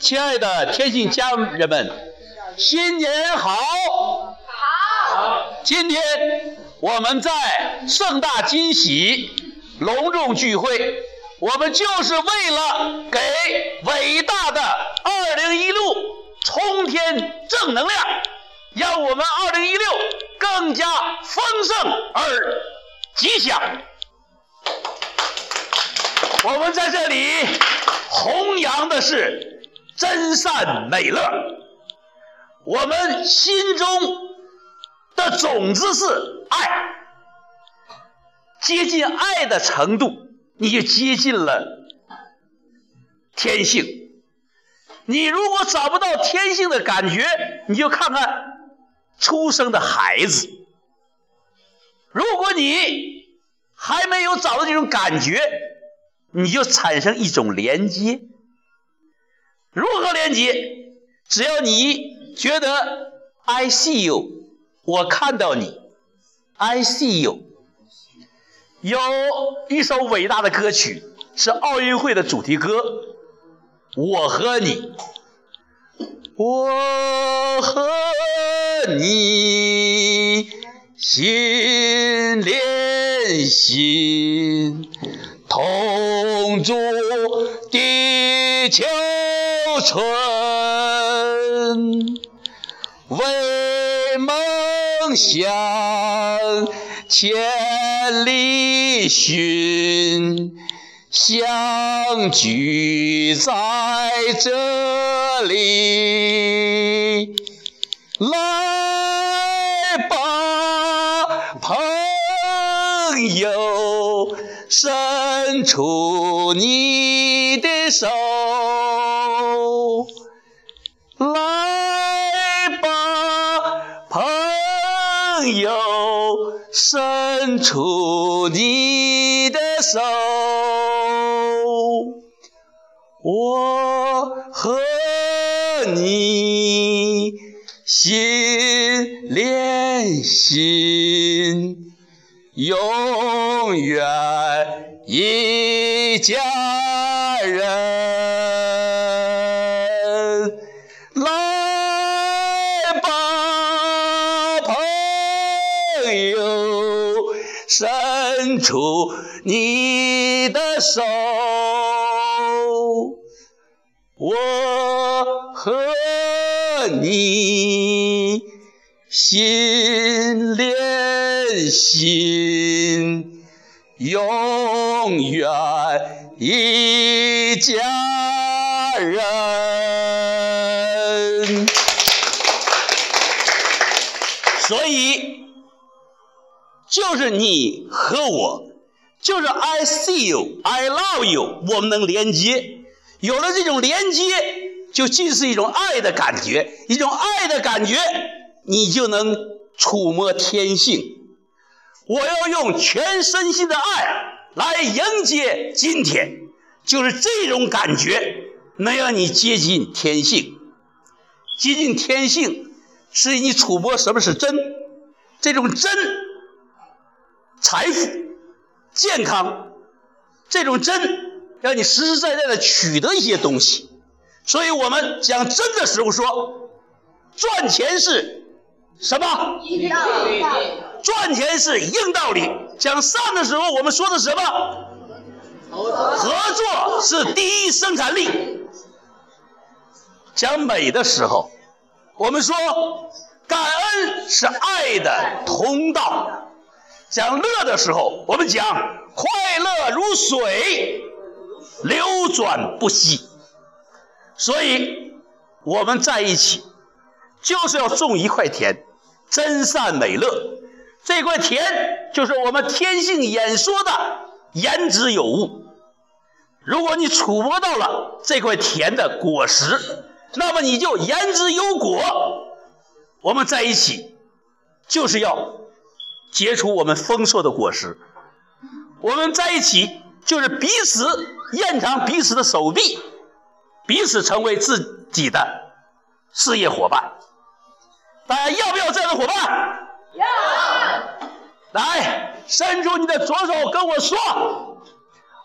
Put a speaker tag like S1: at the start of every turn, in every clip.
S1: 亲爱的天信家人们，新年好！
S2: 好，
S1: 今天我们在盛大惊喜、隆重聚会，我们就是为了给伟大的二零一六冲天正能量，让我们二零一六更加丰盛而吉祥。我们在这里弘扬的是真善美乐，我们心中的种子是爱，接近爱的程度，你就接近了天性。你如果找不到天性的感觉，你就看看出生的孩子。如果你还没有找到这种感觉，你就产生一种连接。如何连接？只要你觉得 I see you，我看到你，I see you。有一首伟大的歌曲是奥运会的主题歌，《我和你》，我和你心连心。同住地球春，为梦想千里寻，相聚在这里。来吧，朋友。伸出你的手，友，伸出你的手，我和你心连心。永远一家人，出你的手，我和你心连心。永远一家人。所以，就是你和我，就是 I see you, I love you，我们能连接。有了这种连接，就尽是一种爱的感觉，一种爱的感觉，你就能触摸天性。我要用全身心的爱来迎接今天，就是这种感觉能让你接近天性。接近天性，是你触摸什么是真，这种真，财富、健康，这种真让你实实在在的取得一些东西。所以我们讲真的时候说，赚钱是什么？赚钱是硬道理。讲善的时候，我们说的什么？合作是第一生产力。讲美的时候，我们说感恩是爱的通道。讲乐的时候，我们讲快乐如水，流转不息。所以我们在一起，就是要种一块田，真善美乐。这块田就是我们天性演说的言之有物。如果你触摸到了这块田的果实，那么你就言之有果。我们在一起，就是要结出我们丰硕的果实。我们在一起，就是彼此延长彼此的手臂，彼此成为自己的事业伙伴。大家要不要这样的伙伴？
S2: 要。
S1: 来，伸出你的左手跟我说：“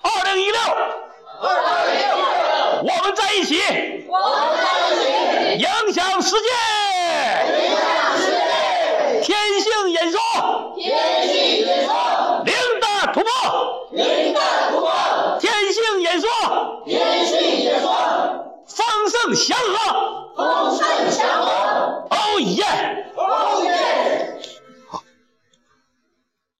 S1: 二零一六，
S2: 二零一六，
S1: 我们在一起。”
S2: 我们
S1: 世界，
S2: 丰盛祥和。
S1: 丰盛祥和。
S2: 欧耶。欧耶。